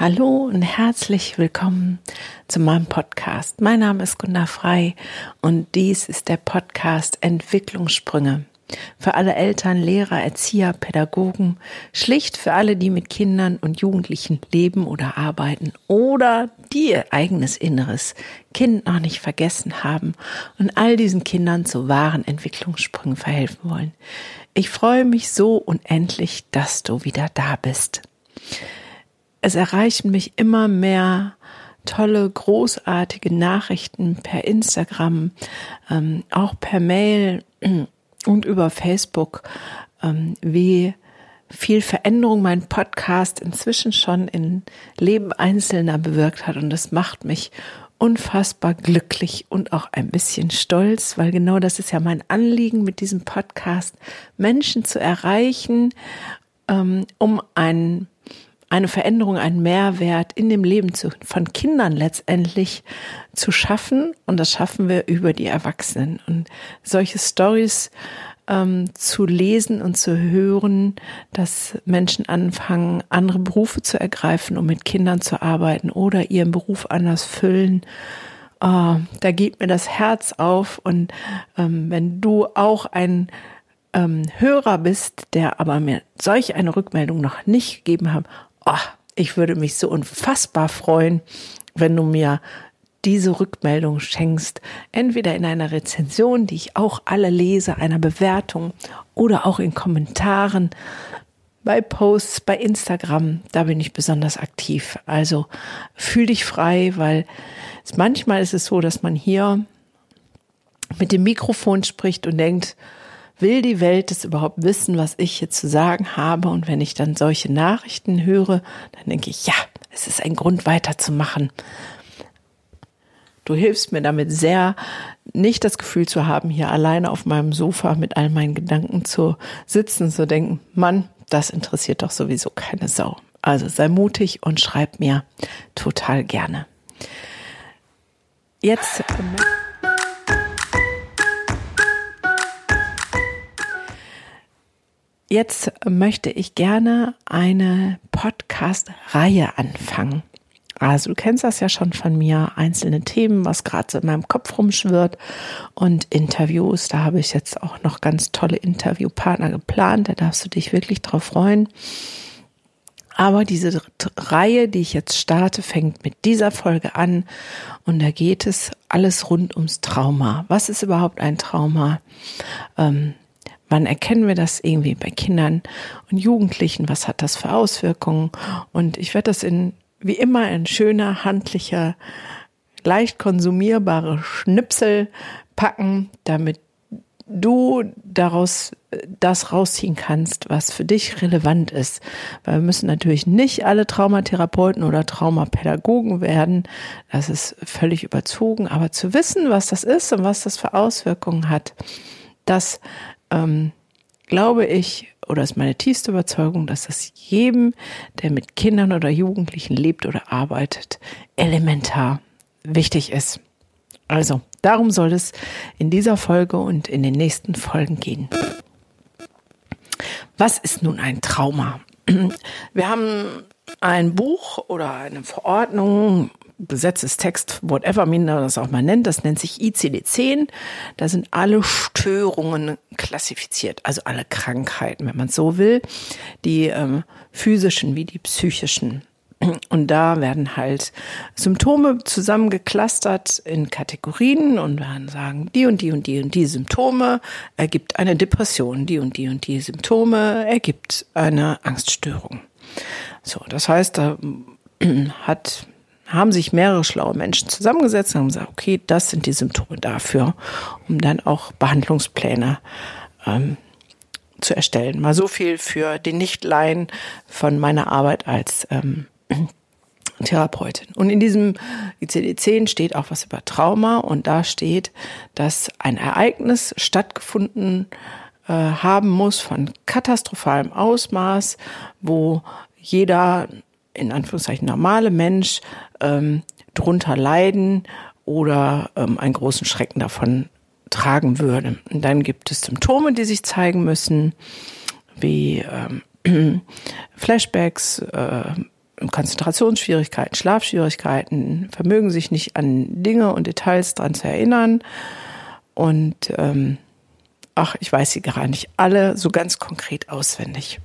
Hallo und herzlich willkommen zu meinem Podcast. Mein Name ist Gunda Frei und dies ist der Podcast Entwicklungssprünge. Für alle Eltern, Lehrer, Erzieher, Pädagogen, schlicht für alle, die mit Kindern und Jugendlichen leben oder arbeiten oder die ihr eigenes inneres Kind noch nicht vergessen haben und all diesen Kindern zu wahren Entwicklungssprüngen verhelfen wollen. Ich freue mich so unendlich, dass du wieder da bist es erreichen mich immer mehr tolle, großartige Nachrichten per Instagram, ähm, auch per Mail und über Facebook, ähm, wie viel Veränderung mein Podcast inzwischen schon in Leben Einzelner bewirkt hat. Und das macht mich unfassbar glücklich und auch ein bisschen stolz, weil genau das ist ja mein Anliegen mit diesem Podcast, Menschen zu erreichen, ähm, um einen eine Veränderung, einen Mehrwert in dem Leben zu, von Kindern letztendlich zu schaffen. Und das schaffen wir über die Erwachsenen. Und solche Stories ähm, zu lesen und zu hören, dass Menschen anfangen, andere Berufe zu ergreifen, um mit Kindern zu arbeiten oder ihren Beruf anders füllen. Oh, da geht mir das Herz auf. Und ähm, wenn du auch ein ähm, Hörer bist, der aber mir solch eine Rückmeldung noch nicht gegeben hat, oh, ich würde mich so unfassbar freuen, wenn du mir diese Rückmeldung schenkst, entweder in einer Rezension, die ich auch alle lese, einer Bewertung oder auch in Kommentaren bei Posts, bei Instagram, da bin ich besonders aktiv. Also fühl dich frei, weil manchmal ist es so, dass man hier mit dem Mikrofon spricht und denkt, will die Welt es überhaupt wissen, was ich hier zu sagen habe? Und wenn ich dann solche Nachrichten höre, dann denke ich, ja, es ist ein Grund weiterzumachen. Du hilfst mir damit sehr, nicht das Gefühl zu haben, hier alleine auf meinem Sofa mit all meinen Gedanken zu sitzen, zu denken, Mann, das interessiert doch sowieso keine Sau. Also sei mutig und schreib mir total gerne. Jetzt. Jetzt möchte ich gerne eine Podcast-Reihe anfangen. Also du kennst das ja schon von mir, einzelne Themen, was gerade so in meinem Kopf rumschwirrt und Interviews. Da habe ich jetzt auch noch ganz tolle Interviewpartner geplant. Da darfst du dich wirklich drauf freuen. Aber diese Reihe, die ich jetzt starte, fängt mit dieser Folge an und da geht es alles rund ums Trauma. Was ist überhaupt ein Trauma? Ähm, Wann erkennen wir das irgendwie bei Kindern und Jugendlichen? Was hat das für Auswirkungen? Und ich werde das in, wie immer, in schöner, handlicher, leicht konsumierbare Schnipsel packen, damit du daraus das rausziehen kannst, was für dich relevant ist. Weil wir müssen natürlich nicht alle Traumatherapeuten oder Traumapädagogen werden. Das ist völlig überzogen. Aber zu wissen, was das ist und was das für Auswirkungen hat, das ähm, glaube ich, oder ist meine tiefste Überzeugung, dass das jedem, der mit Kindern oder Jugendlichen lebt oder arbeitet, elementar wichtig ist. Also, darum soll es in dieser Folge und in den nächsten Folgen gehen. Was ist nun ein Trauma? Wir haben ein Buch oder eine Verordnung Gesetzestext, whatever man das auch mal nennt, das nennt sich ICD-10. Da sind alle Störungen klassifiziert, also alle Krankheiten, wenn man so will, die ähm, physischen wie die psychischen. Und da werden halt Symptome zusammengeklustert in Kategorien und werden sagen, die und die und die und die Symptome ergibt eine Depression, die und die und die Symptome ergibt eine Angststörung. So, das heißt, da hat haben sich mehrere schlaue Menschen zusammengesetzt und haben gesagt, okay, das sind die Symptome dafür, um dann auch Behandlungspläne ähm, zu erstellen. Mal so viel für den Nichtleihen von meiner Arbeit als ähm, Therapeutin. Und in diesem ICD-10 steht auch was über Trauma und da steht, dass ein Ereignis stattgefunden äh, haben muss von katastrophalem Ausmaß, wo jeder in Anführungszeichen normale Mensch ähm, drunter leiden oder ähm, einen großen Schrecken davon tragen würde. Und dann gibt es Symptome, die sich zeigen müssen, wie ähm, Flashbacks, äh, Konzentrationsschwierigkeiten, Schlafschwierigkeiten, vermögen sich nicht an Dinge und Details dran zu erinnern. Und ähm, ach, ich weiß sie gar nicht alle so ganz konkret auswendig.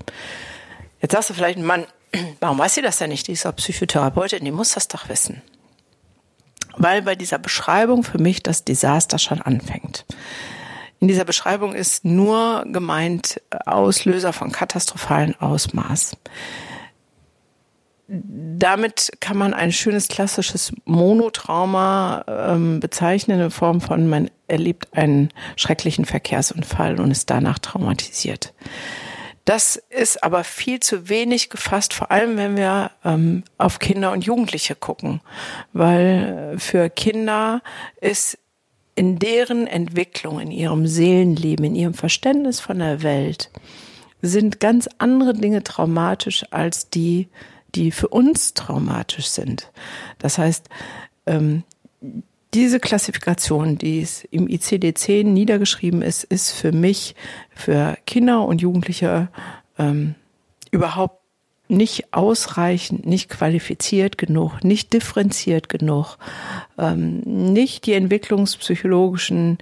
Jetzt sagst du vielleicht, Mann, warum weiß sie das denn nicht? Die ist auch Psychotherapeutin, die muss das doch wissen. Weil bei dieser Beschreibung für mich das Desaster schon anfängt. In dieser Beschreibung ist nur gemeint Auslöser von katastrophalen Ausmaß damit kann man ein schönes klassisches Monotrauma ähm, bezeichnen in Form von man erlebt einen schrecklichen Verkehrsunfall und ist danach traumatisiert. Das ist aber viel zu wenig gefasst, vor allem wenn wir ähm, auf Kinder und Jugendliche gucken, weil für Kinder ist in deren Entwicklung, in ihrem Seelenleben, in ihrem Verständnis von der Welt, sind ganz andere Dinge traumatisch als die, die für uns traumatisch sind. Das heißt, ähm, diese Klassifikation, die es im ICD-10 niedergeschrieben ist, ist für mich, für Kinder und Jugendliche ähm, überhaupt nicht ausreichend, nicht qualifiziert genug, nicht differenziert genug, ähm, nicht die entwicklungspsychologischen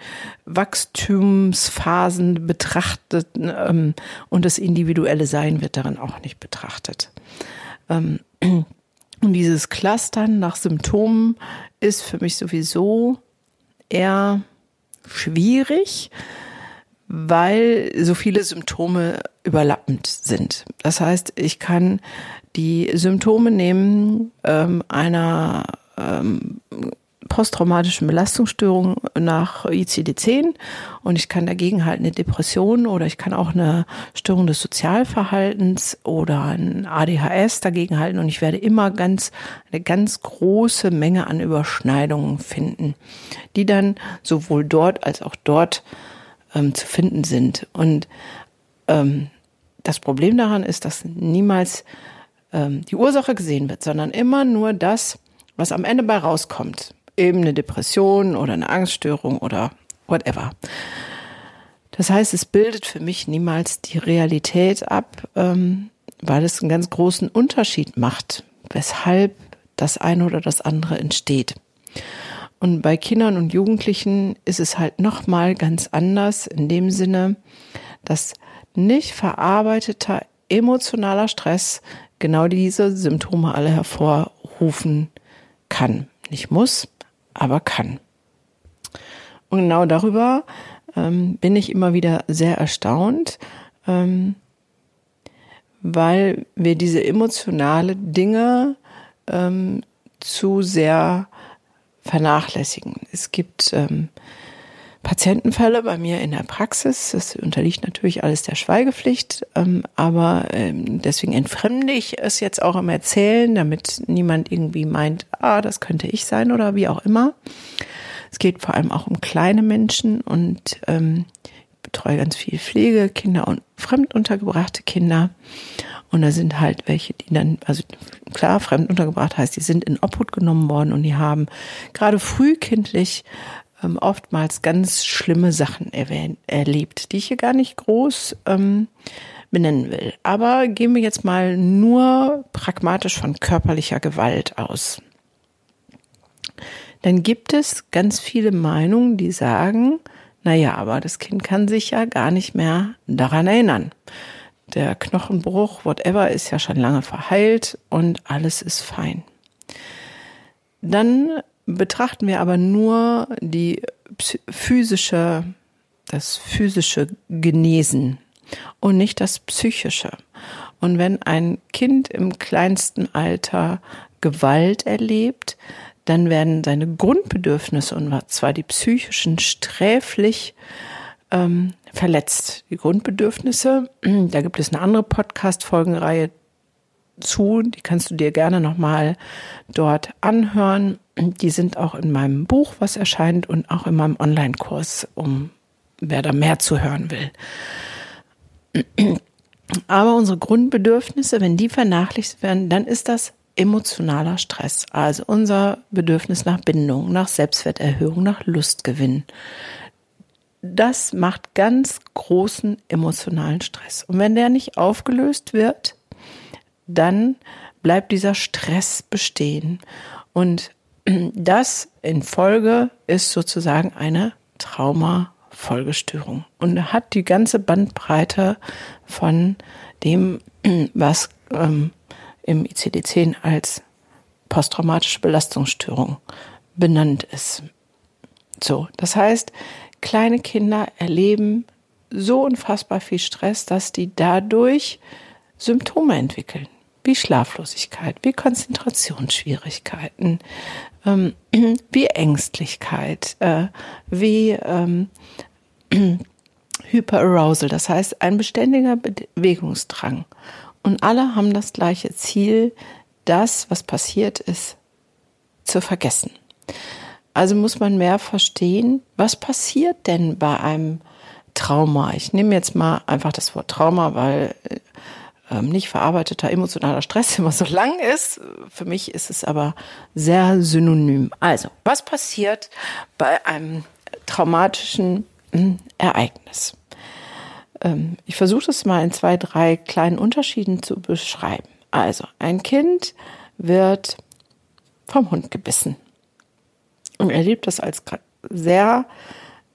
Wachstumsphasen betrachtet ähm, und das individuelle Sein wird darin auch nicht betrachtet. Ähm, und dieses Clustern nach Symptomen ist für mich sowieso eher schwierig, weil so viele Symptome überlappend sind. Das heißt, ich kann die Symptome nehmen ähm, einer ähm, posttraumatischen Belastungsstörung nach ICD-10 und ich kann dagegen halt eine Depression oder ich kann auch eine Störung des Sozialverhaltens oder ein ADHS dagegen halten und ich werde immer ganz, eine ganz große Menge an Überschneidungen finden, die dann sowohl dort als auch dort ähm, zu finden sind. Und ähm, das Problem daran ist, dass niemals ähm, die Ursache gesehen wird, sondern immer nur das, was am Ende bei rauskommt eben eine Depression oder eine Angststörung oder whatever. Das heißt, es bildet für mich niemals die Realität ab, ähm, weil es einen ganz großen Unterschied macht, weshalb das eine oder das andere entsteht. Und bei Kindern und Jugendlichen ist es halt nochmal ganz anders in dem Sinne, dass nicht verarbeiteter emotionaler Stress genau diese Symptome alle hervorrufen kann. Nicht muss, aber kann. Und genau darüber ähm, bin ich immer wieder sehr erstaunt, ähm, weil wir diese emotionale Dinge ähm, zu sehr vernachlässigen. Es gibt ähm, Patientenfälle bei mir in der Praxis. Das unterliegt natürlich alles der Schweigepflicht, ähm, aber ähm, deswegen entfremde ich es jetzt auch im Erzählen, damit niemand irgendwie meint, ah, das könnte ich sein oder wie auch immer. Es geht vor allem auch um kleine Menschen und ähm, ich betreue ganz viel Pflege, Kinder und fremduntergebrachte Kinder. Und da sind halt welche, die dann, also klar, fremduntergebracht heißt, die sind in Obhut genommen worden und die haben gerade frühkindlich ähm, oftmals ganz schlimme Sachen erwähnt, erlebt, die ich hier gar nicht groß ähm, benennen will. Aber gehen wir jetzt mal nur pragmatisch von körperlicher Gewalt aus. Dann gibt es ganz viele Meinungen, die sagen, na ja, aber das Kind kann sich ja gar nicht mehr daran erinnern. Der Knochenbruch, whatever, ist ja schon lange verheilt und alles ist fein. Dann betrachten wir aber nur die physische, das physische Genesen und nicht das psychische. Und wenn ein Kind im kleinsten Alter Gewalt erlebt, dann werden seine Grundbedürfnisse, und zwar die psychischen, sträflich ähm, verletzt. Die Grundbedürfnisse, da gibt es eine andere Podcast-Folgenreihe zu, die kannst du dir gerne nochmal dort anhören. Die sind auch in meinem Buch, was erscheint, und auch in meinem Online-Kurs, um wer da mehr zu hören will. Aber unsere Grundbedürfnisse, wenn die vernachlässigt werden, dann ist das emotionaler Stress. Also unser Bedürfnis nach Bindung, nach Selbstwerterhöhung, nach Lustgewinn. Das macht ganz großen emotionalen Stress. Und wenn der nicht aufgelöst wird, dann bleibt dieser Stress bestehen. Und das in Folge ist sozusagen eine Trauma-Folgestörung und hat die ganze Bandbreite von dem, was ähm, im ICD-10 als posttraumatische Belastungsstörung benannt ist. So, das heißt, kleine Kinder erleben so unfassbar viel Stress, dass die dadurch Symptome entwickeln, wie Schlaflosigkeit, wie Konzentrationsschwierigkeiten, ähm, wie Ängstlichkeit, äh, wie ähm, Hyperarousal, das heißt ein beständiger Bewegungsdrang. Und alle haben das gleiche Ziel, das, was passiert ist, zu vergessen. Also muss man mehr verstehen, was passiert denn bei einem Trauma. Ich nehme jetzt mal einfach das Wort Trauma, weil ähm, nicht verarbeiteter emotionaler Stress immer so lang ist. Für mich ist es aber sehr synonym. Also, was passiert bei einem traumatischen hm, Ereignis? Ähm, ich versuche es mal in zwei, drei kleinen Unterschieden zu beschreiben. Also, ein Kind wird vom Hund gebissen und erlebt das als sehr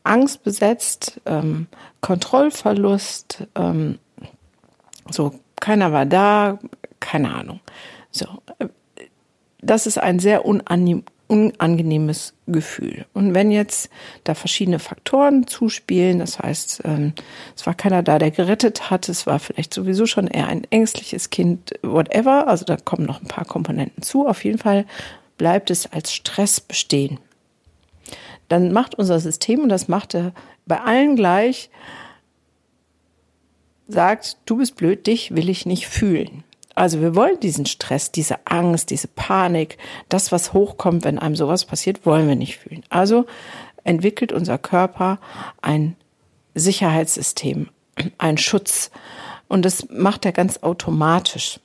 angstbesetzt, ähm, Kontrollverlust, ähm, so keiner war da, keine Ahnung. So, das ist ein sehr unangenehmes Gefühl. Und wenn jetzt da verschiedene Faktoren zuspielen, das heißt, ähm, es war keiner da, der gerettet hat, es war vielleicht sowieso schon eher ein ängstliches Kind, whatever, also da kommen noch ein paar Komponenten zu. Auf jeden Fall bleibt es als Stress bestehen dann macht unser System, und das macht er bei allen gleich, sagt, du bist blöd, dich will ich nicht fühlen. Also wir wollen diesen Stress, diese Angst, diese Panik, das, was hochkommt, wenn einem sowas passiert, wollen wir nicht fühlen. Also entwickelt unser Körper ein Sicherheitssystem, ein Schutz. Und das macht er ganz automatisch.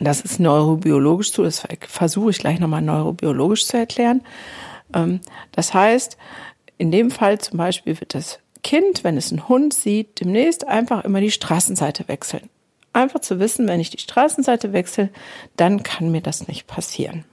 Das ist neurobiologisch zu, das versuche ich gleich nochmal neurobiologisch zu erklären. Ähm, das heißt, in dem Fall zum Beispiel wird das Kind, wenn es einen Hund sieht, demnächst einfach immer die Straßenseite wechseln. Einfach zu wissen, wenn ich die Straßenseite wechsle, dann kann mir das nicht passieren.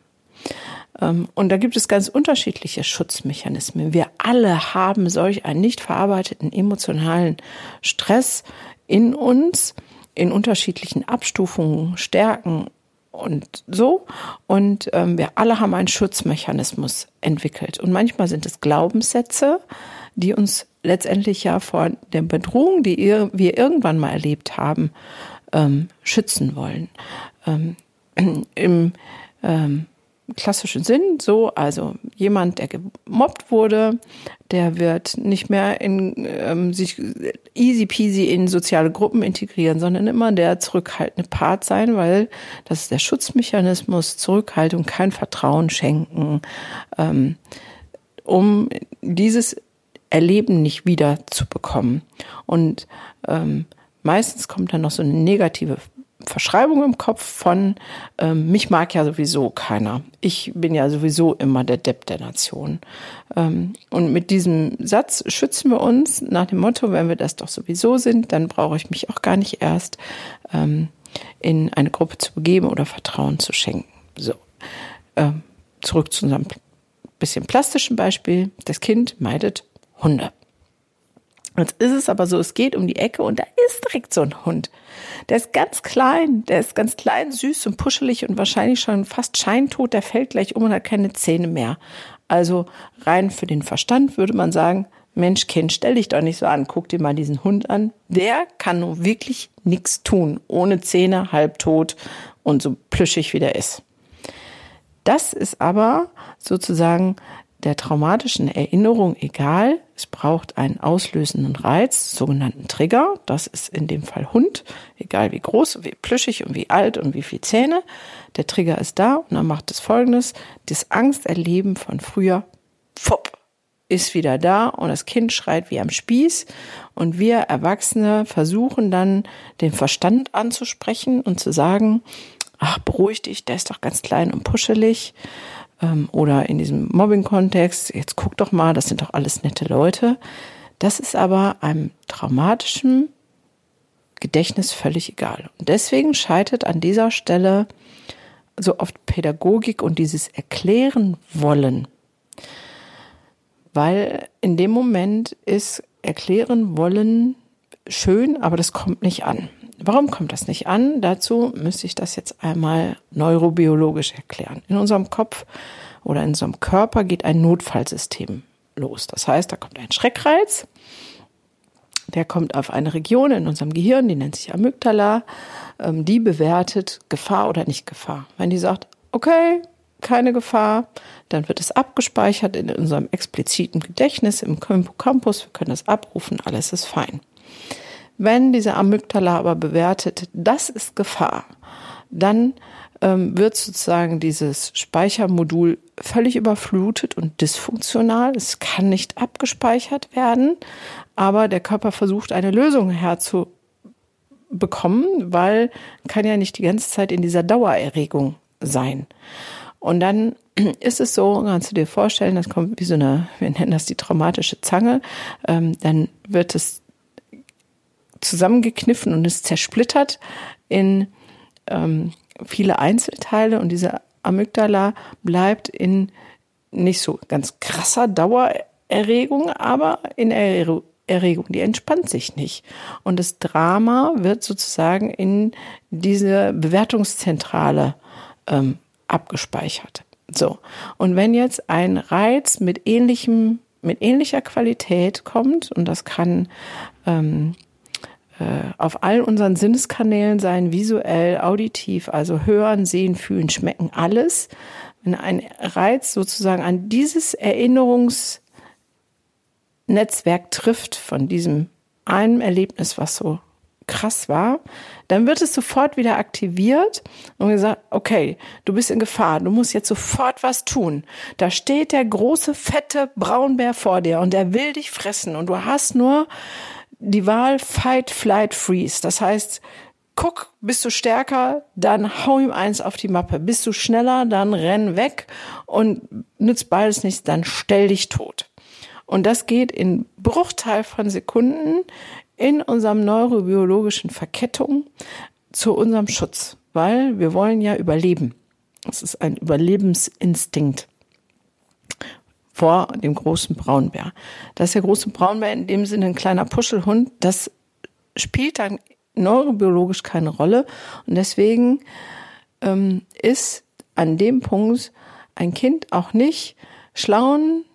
Ähm, und da gibt es ganz unterschiedliche Schutzmechanismen. Wir alle haben solch einen nicht verarbeiteten emotionalen Stress in uns in unterschiedlichen Abstufungen, Stärken und so. Und ähm, wir alle haben einen Schutzmechanismus entwickelt. Und manchmal sind es Glaubenssätze, die uns letztendlich ja vor der Bedrohung, die wir irgendwann mal erlebt haben, ähm, schützen wollen. Ähm, Im ähm, klassischen Sinn so, also jemand, der gemobbt wurde, der wird nicht mehr in ähm, sich easy peasy in soziale Gruppen integrieren, sondern immer der zurückhaltende Part sein, weil das ist der Schutzmechanismus, Zurückhaltung, kein Vertrauen schenken, ähm, um dieses Erleben nicht wieder zu bekommen. Und ähm, meistens kommt dann noch so eine negative Verschreibung im Kopf von, ähm, mich mag ja sowieso keiner. Ich bin ja sowieso immer der Depp der Nation. Ähm, und mit diesem Satz schützen wir uns nach dem Motto, wenn wir das doch sowieso sind, dann brauche ich mich auch gar nicht erst ähm, in eine Gruppe zu begeben oder Vertrauen zu schenken. So, ähm, zurück zu unserem bisschen plastischen Beispiel. Das Kind meidet Hunde. Jetzt ist es aber so, es geht um die Ecke und da ist direkt so ein Hund. Der ist ganz klein, der ist ganz klein, süß und puschelig und wahrscheinlich schon fast scheintot, der fällt gleich um und hat keine Zähne mehr. Also rein für den Verstand würde man sagen, Mensch, Kind, stell dich doch nicht so an, guck dir mal diesen Hund an. Der kann nun wirklich nichts tun, ohne Zähne, halbtot und so plüschig wie der ist. Das ist aber sozusagen der traumatischen Erinnerung egal. Es braucht einen auslösenden Reiz, sogenannten Trigger. Das ist in dem Fall Hund, egal wie groß, wie plüschig und wie alt und wie viel Zähne. Der Trigger ist da und dann macht es folgendes. Das Angsterleben von früher, pfupp, ist wieder da und das Kind schreit wie am Spieß und wir Erwachsene versuchen dann den Verstand anzusprechen und zu sagen, ach, beruhig dich, der ist doch ganz klein und puschelig ähm, oder in diesem Mobbing-Kontext, jetzt guck doch mal, das sind doch alles nette Leute. Das ist aber einem traumatischen Gedächtnis völlig egal. Und deswegen scheitert an dieser Stelle so oft Pädagogik und dieses Erklären wollen. Weil in dem Moment ist Erklären wollen schön, aber das kommt nicht an. Warum kommt das nicht an? Dazu müsste ich das jetzt einmal neurobiologisch erklären. In unserem Kopf oder in unserem Körper geht ein Notfallsystem los. Das heißt, da kommt ein Schreckreiz, der kommt auf eine Region in unserem Gehirn, die nennt sich Amygdala, ähm, die bewertet Gefahr oder nicht Gefahr. Wenn die sagt, okay, keine Gefahr, dann wird es abgespeichert in unserem expliziten Gedächtnis im Hippocampus, wir können das abrufen, alles ist fein. Wenn diese Amygdala aber bewertet, das ist Gefahr, dann ähm, wird sozusagen dieses Speichermodul völlig überflutet und dysfunktional. Es kann nicht abgespeichert werden, aber der Körper versucht eine Lösung herzubekommen, weil kann ja nicht die ganze Zeit in dieser Dauererregung sein. Und dann ist es so, kannst du dir vorstellen, das kommt wie so eine, wir nennen das die traumatische Zange, ähm, dann wird es zusammengekniffen und ist zersplittert in ähm, viele Einzelteile und diese Amygdala bleibt in nicht so ganz krasser Dauererregung, aber in Erregung, die entspannt sich nicht. Und das Drama wird sozusagen in diese Bewertungszentrale ähm, abgespeichert. So. Und wenn jetzt ein Reiz mit ähnlichem, mit ähnlicher Qualität kommt, und das kann ähm, äh, auf all unseren Sinneskanälen sein, visuell, auditiv, also hören, sehen, fühlen, schmecken, alles. Wenn ein Reiz sozusagen an dieses Erinnerungsnetzwerk trifft von diesem einem Erlebnis, was so krass war, dann wird es sofort wieder aktiviert und gesagt, okay, du bist in Gefahr, du musst jetzt sofort was tun. Da steht der große, fette Braunbär vor dir und er will dich fressen und du hast nur die Wahl Fight, Flight, Freeze. Das heißt, guck, bist du stärker, dann hau ihm eins auf die Mappe. Bist du schneller, dann renn weg und nützt beides nichts, dann stell dich tot. Und das geht in Bruchteil von Sekunden in unserem neurobiologischen Verkettung zu unserem Schutz, weil wir wollen ja überleben. Das ist ein Überlebensinstinkt vor dem großen Braunbär. Das ist der große Braunbär in dem Sinne ein kleiner Puschelhund. Das spielt dann neurobiologisch keine Rolle. Und deswegen ähm, ist an dem Punkt ein Kind auch nicht schlauen,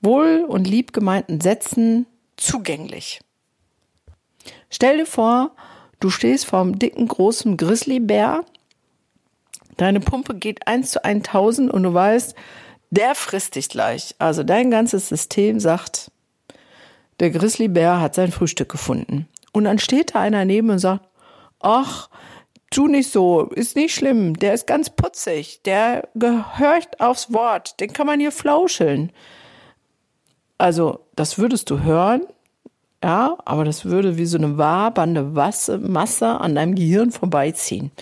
wohl und lieb gemeinten Sätzen zugänglich. Stell dir vor, du stehst vor einem dicken, großen Grizzlybär. Deine Pumpe geht eins zu 1000 und du weißt, der frisst dich gleich. Also dein ganzes System sagt, der Grizzlybär hat sein Frühstück gefunden. Und dann steht da einer neben und sagt, ach, tu nicht so, ist nicht schlimm, der ist ganz putzig, der gehört aufs Wort, den kann man hier flauscheln. Also, das würdest du hören, ja, aber das würde wie so eine wabernde Masse an deinem Gehirn vorbeiziehen,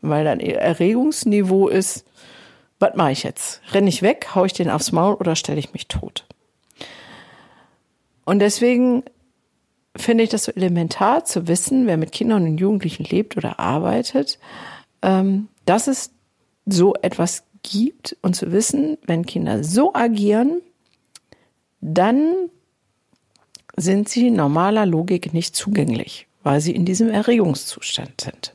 weil dein Erregungsniveau ist, was mache ich jetzt? Renne ich weg, haue ich den aufs Maul oder stelle ich mich tot? Und deswegen finde ich das so elementar zu wissen, wer mit Kindern und Jugendlichen lebt oder arbeitet, ähm, dass es so etwas gibt und zu wissen, wenn Kinder so agieren, dann sind sie normaler Logik nicht zugänglich, weil sie in diesem Erregungszustand sind.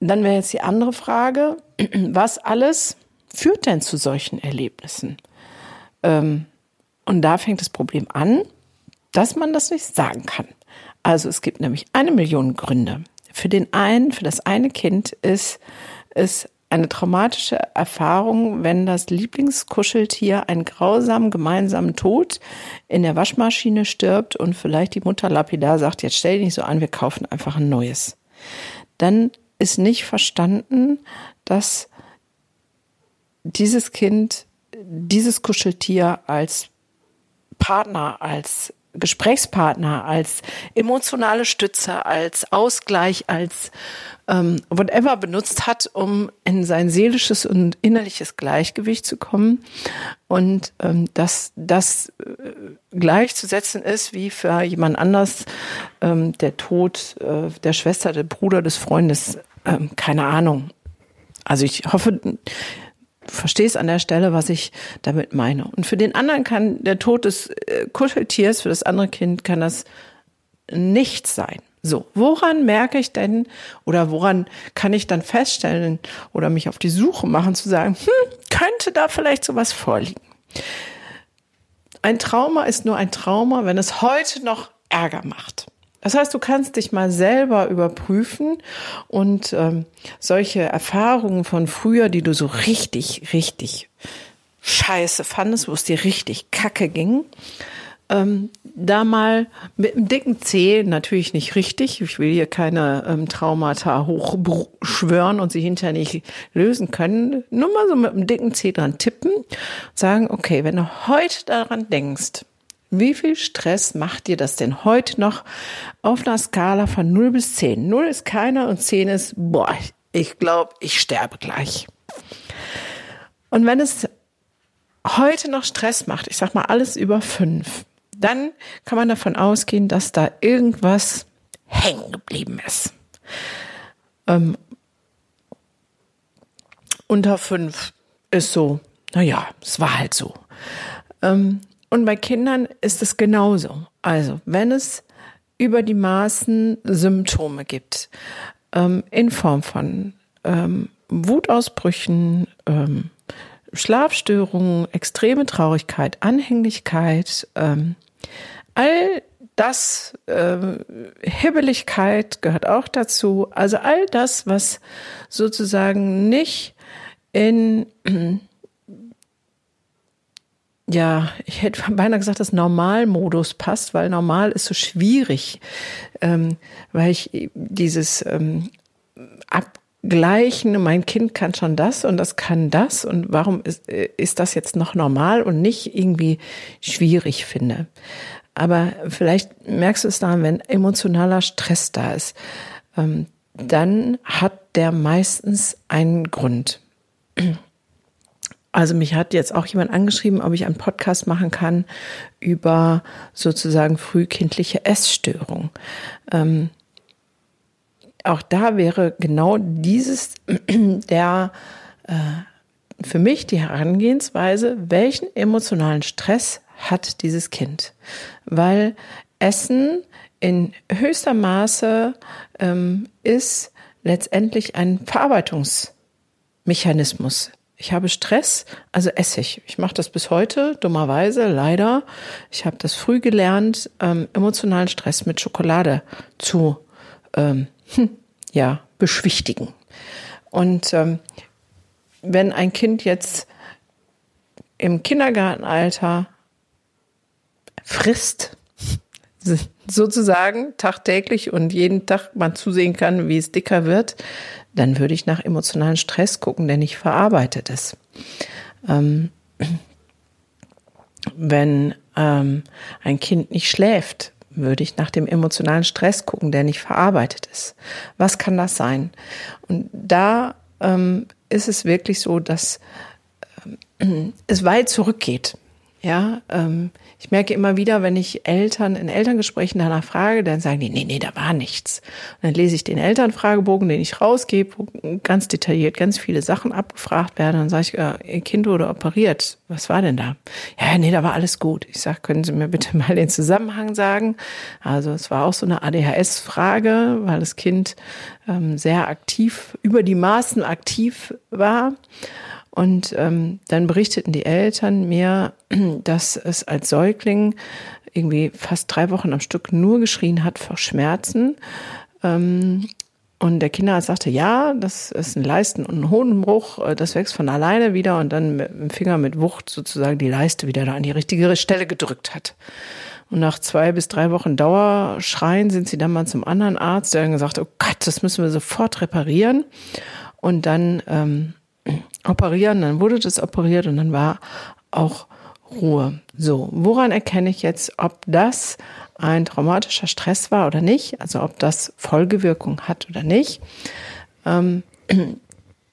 Dann wäre jetzt die andere Frage, was alles führt denn zu solchen Erlebnissen? Ähm, und da fängt das Problem an, dass man das nicht sagen kann. Also es gibt nämlich eine Million Gründe. Für den einen, für das eine Kind ist es eine traumatische Erfahrung, wenn das Lieblingskuscheltier einen grausamen gemeinsamen Tod in der Waschmaschine stirbt und vielleicht die Mutter lapidar sagt, jetzt stell dich nicht so an, wir kaufen einfach ein neues. Dann ist nicht verstanden, dass dieses Kind dieses Kuscheltier als Partner, als Gesprächspartner, als emotionale Stütze, als Ausgleich, als ähm, whatever benutzt hat, um in sein seelisches und innerliches Gleichgewicht zu kommen. Und ähm, dass das äh, gleichzusetzen ist wie für jemand anders ähm, der Tod äh, der Schwester, der Bruder des Freundes, ähm, keine Ahnung. Also ich hoffe, verstehst an der Stelle, was ich damit meine. Und für den anderen kann der Tod des äh, Kuscheltiers, für das andere Kind kann das nichts sein. So, woran merke ich denn oder woran kann ich dann feststellen oder mich auf die Suche machen zu sagen, hm, könnte da vielleicht sowas vorliegen? Ein Trauma ist nur ein Trauma, wenn es heute noch Ärger macht. Das heißt, du kannst dich mal selber überprüfen und ähm, solche Erfahrungen von früher, die du so richtig, richtig scheiße fandest, wo es dir richtig kacke ging, ähm, da mal mit einem dicken C, natürlich nicht richtig, ich will hier keine ähm, Traumata hochschwören und sie hinterher nicht lösen können, nur mal so mit einem dicken C dran tippen, sagen, okay, wenn du heute daran denkst, wie viel Stress macht dir das denn heute noch auf einer Skala von 0 bis 10? 0 ist keiner und 10 ist, boah, ich glaube, ich sterbe gleich. Und wenn es heute noch Stress macht, ich sag mal alles über 5, dann kann man davon ausgehen, dass da irgendwas hängen geblieben ist. Ähm, unter fünf ist so, naja, es war halt so. Ähm, und bei Kindern ist es genauso. Also, wenn es über die Maßen Symptome gibt, ähm, in Form von ähm, Wutausbrüchen, ähm, Schlafstörungen, extreme Traurigkeit, Anhänglichkeit, ähm, all das, äh, Hibbeligkeit gehört auch dazu. Also all das, was sozusagen nicht in, ja, ich hätte beinahe gesagt, das Normalmodus passt, weil normal ist so schwierig, ähm, weil ich dieses ähm, Abgleichen, mein Kind kann schon das und das kann das und warum ist, äh, ist das jetzt noch normal und nicht irgendwie schwierig finde. Aber vielleicht merkst du es daran, wenn emotionaler Stress da ist, ähm, dann hat der meistens einen Grund. Also mich hat jetzt auch jemand angeschrieben, ob ich einen Podcast machen kann über sozusagen frühkindliche Essstörung. Ähm, auch da wäre genau dieses der äh, für mich die Herangehensweise, welchen emotionalen Stress hat dieses Kind, weil Essen in höchster Maße ähm, ist letztendlich ein Verarbeitungsmechanismus. Ich habe Stress, also esse ich. Ich mache das bis heute, dummerweise, leider. Ich habe das früh gelernt, ähm, emotionalen Stress mit Schokolade zu ähm, hm, ja, beschwichtigen. Und ähm, wenn ein Kind jetzt im Kindergartenalter frisst, sozusagen tagtäglich und jeden Tag man zusehen kann, wie es dicker wird, dann würde ich nach emotionalen Stress gucken, der nicht verarbeitet ist. Ähm, wenn ähm, ein Kind nicht schläft, würde ich nach dem emotionalen Stress gucken, der nicht verarbeitet ist. Was kann das sein? Und da ähm, ist es wirklich so, dass ähm, es weit zurückgeht. Ja, ähm, ich merke immer wieder, wenn ich Eltern in Elterngesprächen danach frage, dann sagen die, nee, nee, da war nichts. Und dann lese ich den Elternfragebogen, den ich rausgebe, wo ganz detailliert ganz viele Sachen abgefragt werden. Dann sage ich, äh, ihr Kind wurde operiert. Was war denn da? Ja, nee, da war alles gut. Ich sage, können Sie mir bitte mal den Zusammenhang sagen? Also es war auch so eine ADHS-Frage, weil das Kind ähm, sehr aktiv, über die Maßen aktiv war. Und ähm, dann berichteten die Eltern mir, dass es als Säugling irgendwie fast drei Wochen am Stück nur geschrien hat vor Schmerzen. Ähm, und der Kinderarzt sagte, ja, das ist ein Leisten- und ein Hodenbruch, äh, das wächst von alleine wieder und dann mit dem Finger mit Wucht sozusagen die Leiste wieder da an die richtige Stelle gedrückt hat. Und nach zwei bis drei Wochen Dauerschreien sind sie dann mal zum anderen Arzt, der dann gesagt, oh Gott, das müssen wir sofort reparieren. Und dann ähm, operieren, dann wurde das operiert und dann war auch Ruhe. So, woran erkenne ich jetzt, ob das ein traumatischer Stress war oder nicht? Also ob das Folgewirkung hat oder nicht? Ähm,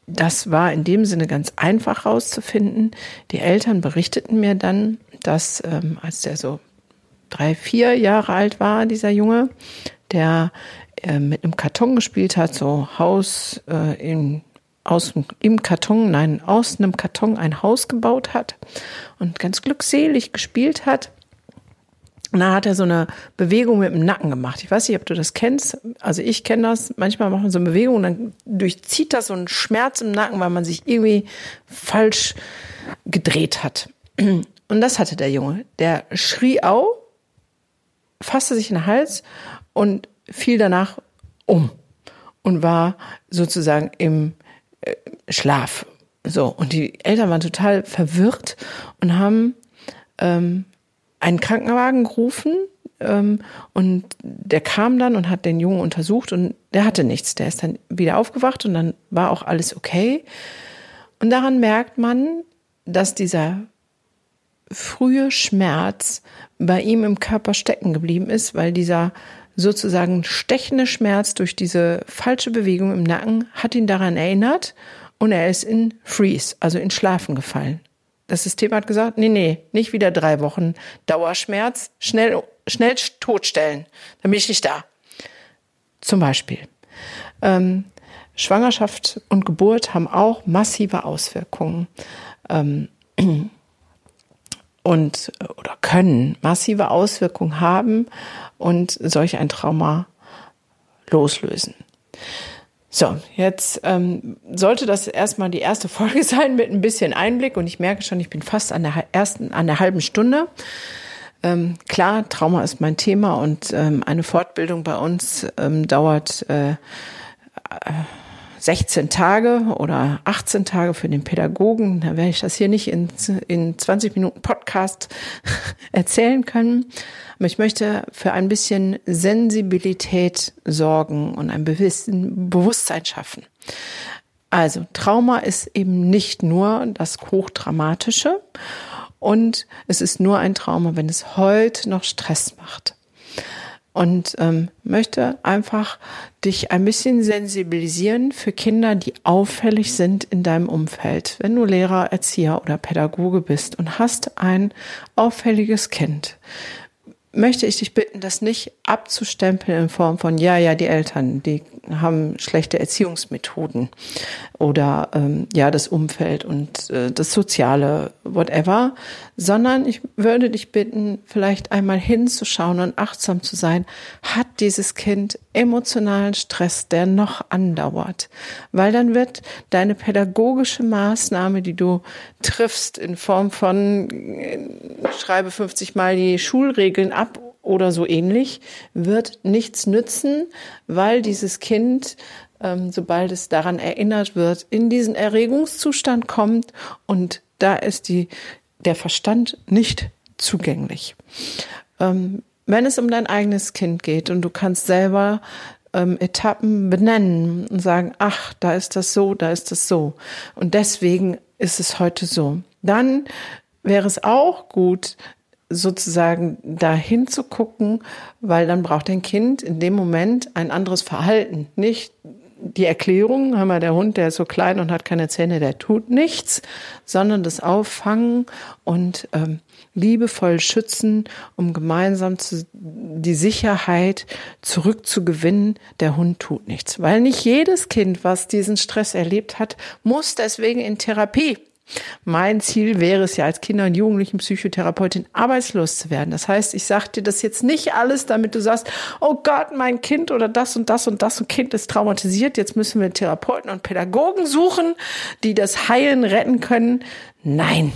das war in dem Sinne ganz einfach rauszufinden. Die Eltern berichteten mir dann, dass ähm, als der so drei, vier Jahre alt war, dieser Junge, der äh, mit einem Karton gespielt hat, so Haus äh, in aus im Karton, nein, aus einem Karton ein Haus gebaut hat und ganz glückselig gespielt hat. Und dann hat er so eine Bewegung mit dem Nacken gemacht. Ich weiß nicht, ob du das kennst. Also ich kenne das. Manchmal macht man so eine Bewegung und dann durchzieht das so einen Schmerz im Nacken, weil man sich irgendwie falsch gedreht hat. Und das hatte der Junge. Der schrie au, fasste sich in den Hals und fiel danach um und war sozusagen im Schlaf. So, und die Eltern waren total verwirrt und haben ähm, einen Krankenwagen gerufen ähm, und der kam dann und hat den Jungen untersucht und der hatte nichts. Der ist dann wieder aufgewacht und dann war auch alles okay. Und daran merkt man, dass dieser frühe Schmerz bei ihm im Körper stecken geblieben ist, weil dieser sozusagen stechende Schmerz durch diese falsche Bewegung im Nacken hat ihn daran erinnert und er ist in Freeze, also in Schlafen gefallen. Das System hat gesagt, nee, nee, nicht wieder drei Wochen Dauerschmerz, schnell, schnell totstellen, dann bin ich nicht da. Zum Beispiel. Ähm, Schwangerschaft und Geburt haben auch massive Auswirkungen ähm, und oder können massive Auswirkungen haben und solch ein Trauma loslösen. So, jetzt ähm, sollte das erstmal die erste Folge sein mit ein bisschen Einblick und ich merke schon, ich bin fast an der ersten, an der halben Stunde. Ähm, klar, Trauma ist mein Thema und ähm, eine Fortbildung bei uns ähm, dauert äh, 16 Tage oder 18 Tage für den Pädagogen. Da werde ich das hier nicht in, in 20 Minuten Podcast erzählen können. Aber ich möchte für ein bisschen Sensibilität sorgen und ein Bewusstsein schaffen. Also Trauma ist eben nicht nur das Hochdramatische und es ist nur ein Trauma, wenn es heute noch Stress macht und ähm, möchte einfach dich ein bisschen sensibilisieren für Kinder, die auffällig sind in deinem Umfeld. Wenn du Lehrer, Erzieher oder Pädagoge bist und hast ein auffälliges Kind, möchte ich dich bitten, das nicht abzustempeln in Form von, ja, ja, die Eltern, die haben schlechte Erziehungsmethoden oder ähm, ja, das Umfeld und äh, das Soziale, whatever, sondern ich würde dich bitten, vielleicht einmal hinzuschauen und achtsam zu sein, hat dieses Kind emotionalen Stress, der noch andauert, weil dann wird deine pädagogische Maßnahme, die du triffst in Form von, äh, schreibe 50 Mal die Schulregeln ab oder so ähnlich, wird nichts nützen, weil dieses Kind, ähm, sobald es daran erinnert wird, in diesen Erregungszustand kommt und da ist die, der Verstand nicht zugänglich. Ähm, wenn es um dein eigenes Kind geht und du kannst selber ähm, Etappen benennen und sagen, ach, da ist das so, da ist das so. Und deswegen ist es heute so. Dann wäre es auch gut, sozusagen dahin zu gucken, weil dann braucht ein Kind in dem Moment ein anderes Verhalten. Nicht die Erklärung, haben wir der Hund, der ist so klein und hat keine Zähne, der tut nichts, sondern das Auffangen und ähm, liebevoll schützen, um gemeinsam zu, die Sicherheit zurückzugewinnen, der Hund tut nichts. Weil nicht jedes Kind, was diesen Stress erlebt hat, muss deswegen in Therapie. Mein Ziel wäre es ja als Kinder- und Jugendlichen Psychotherapeutin arbeitslos zu werden. Das heißt, ich sage dir das jetzt nicht alles, damit du sagst, oh Gott, mein Kind oder das und das und das und Kind ist traumatisiert. Jetzt müssen wir Therapeuten und Pädagogen suchen, die das Heilen retten können. Nein,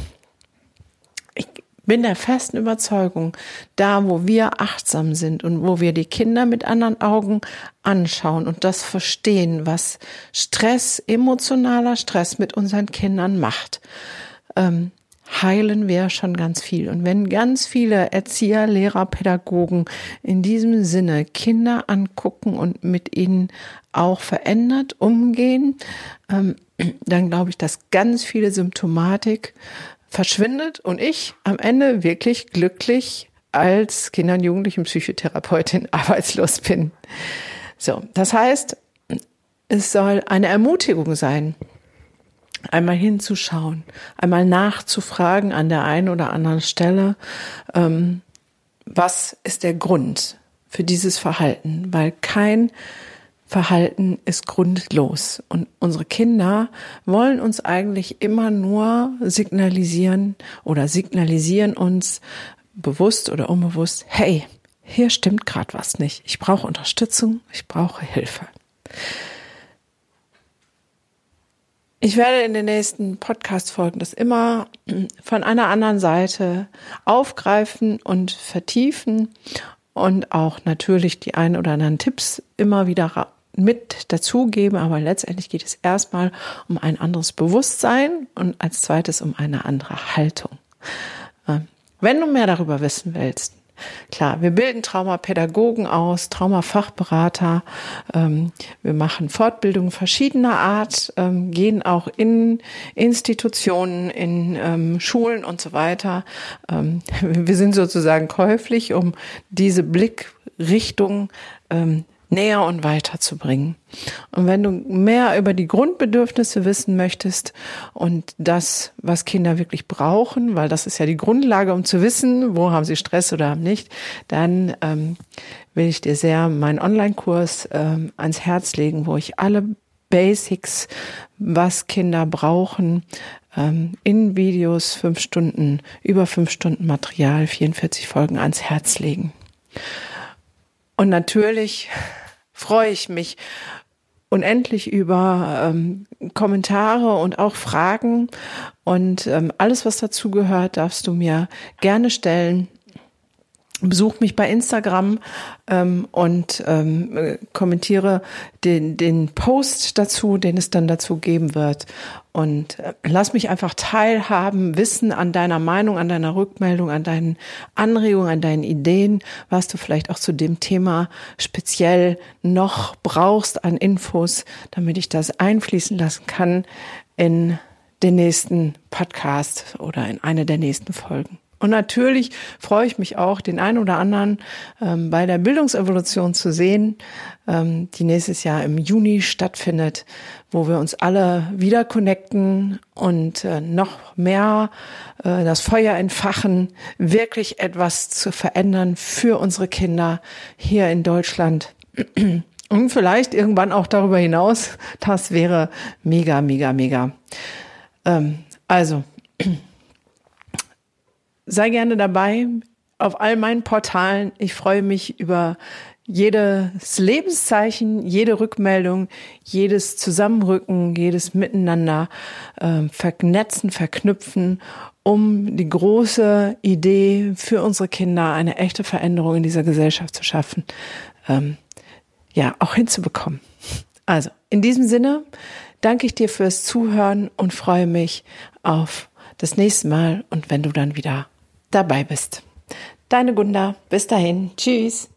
bin der festen Überzeugung, da wo wir achtsam sind und wo wir die Kinder mit anderen Augen anschauen und das verstehen, was Stress, emotionaler Stress mit unseren Kindern macht, ähm, heilen wir schon ganz viel. Und wenn ganz viele Erzieher, Lehrer, Pädagogen in diesem Sinne Kinder angucken und mit ihnen auch verändert umgehen, ähm, dann glaube ich, dass ganz viele Symptomatik verschwindet und ich am Ende wirklich glücklich als Kinder- und Jugendlichen Psychotherapeutin arbeitslos bin. So, das heißt, es soll eine Ermutigung sein, einmal hinzuschauen, einmal nachzufragen an der einen oder anderen Stelle, ähm, was ist der Grund für dieses Verhalten, weil kein Verhalten ist grundlos. Und unsere Kinder wollen uns eigentlich immer nur signalisieren oder signalisieren uns bewusst oder unbewusst, hey, hier stimmt gerade was nicht. Ich brauche Unterstützung, ich brauche Hilfe. Ich werde in den nächsten Podcast-Folgen das immer von einer anderen Seite aufgreifen und vertiefen und auch natürlich die ein oder anderen Tipps immer wieder mit dazugeben, aber letztendlich geht es erstmal um ein anderes Bewusstsein und als zweites um eine andere Haltung. Ähm, wenn du mehr darüber wissen willst, Klar, wir bilden Traumapädagogen aus, Traumafachberater. Ähm, wir machen Fortbildungen verschiedener Art, ähm, gehen auch in Institutionen, in Schulen und so weiter. Wir sind sozusagen käuflich, um diese Blickrichtung ähm, näher und weiter zu bringen. Und wenn du mehr über die Grundbedürfnisse wissen möchtest und das, was Kinder wirklich brauchen, weil das ist ja die Grundlage, um zu wissen, wo haben sie Stress oder haben nicht, dann ähm, will ich dir sehr meinen Online-Kurs ähm, ans Herz legen, wo ich alle Basics, was Kinder brauchen, ähm, in Videos fünf Stunden, über fünf Stunden Material, 44 Folgen ans Herz legen. Und natürlich freue ich mich unendlich über ähm, Kommentare und auch Fragen. Und ähm, alles, was dazu gehört, darfst du mir gerne stellen. Besuch mich bei Instagram ähm, und ähm, kommentiere den, den Post dazu, den es dann dazu geben wird. Und äh, lass mich einfach teilhaben, wissen an deiner Meinung, an deiner Rückmeldung, an deinen Anregungen, an deinen Ideen, was du vielleicht auch zu dem Thema speziell noch brauchst an Infos, damit ich das einfließen lassen kann in den nächsten Podcast oder in eine der nächsten Folgen. Und natürlich freue ich mich auch, den einen oder anderen ähm, bei der Bildungsevolution zu sehen, ähm, die nächstes Jahr im Juni stattfindet, wo wir uns alle wieder connecten und äh, noch mehr äh, das Feuer entfachen, wirklich etwas zu verändern für unsere Kinder hier in Deutschland. Und vielleicht irgendwann auch darüber hinaus. Das wäre mega, mega, mega. Ähm, also, sei gerne dabei auf all meinen Portalen. Ich freue mich über jedes Lebenszeichen, jede Rückmeldung, jedes Zusammenrücken, jedes Miteinander äh, vernetzen, verknüpfen, um die große Idee für unsere Kinder, eine echte Veränderung in dieser Gesellschaft zu schaffen, ähm, ja, auch hinzubekommen. Also, in diesem Sinne danke ich dir fürs Zuhören und freue mich auf das nächste Mal und wenn du dann wieder dabei bist. Deine Gunda, bis dahin, tschüss.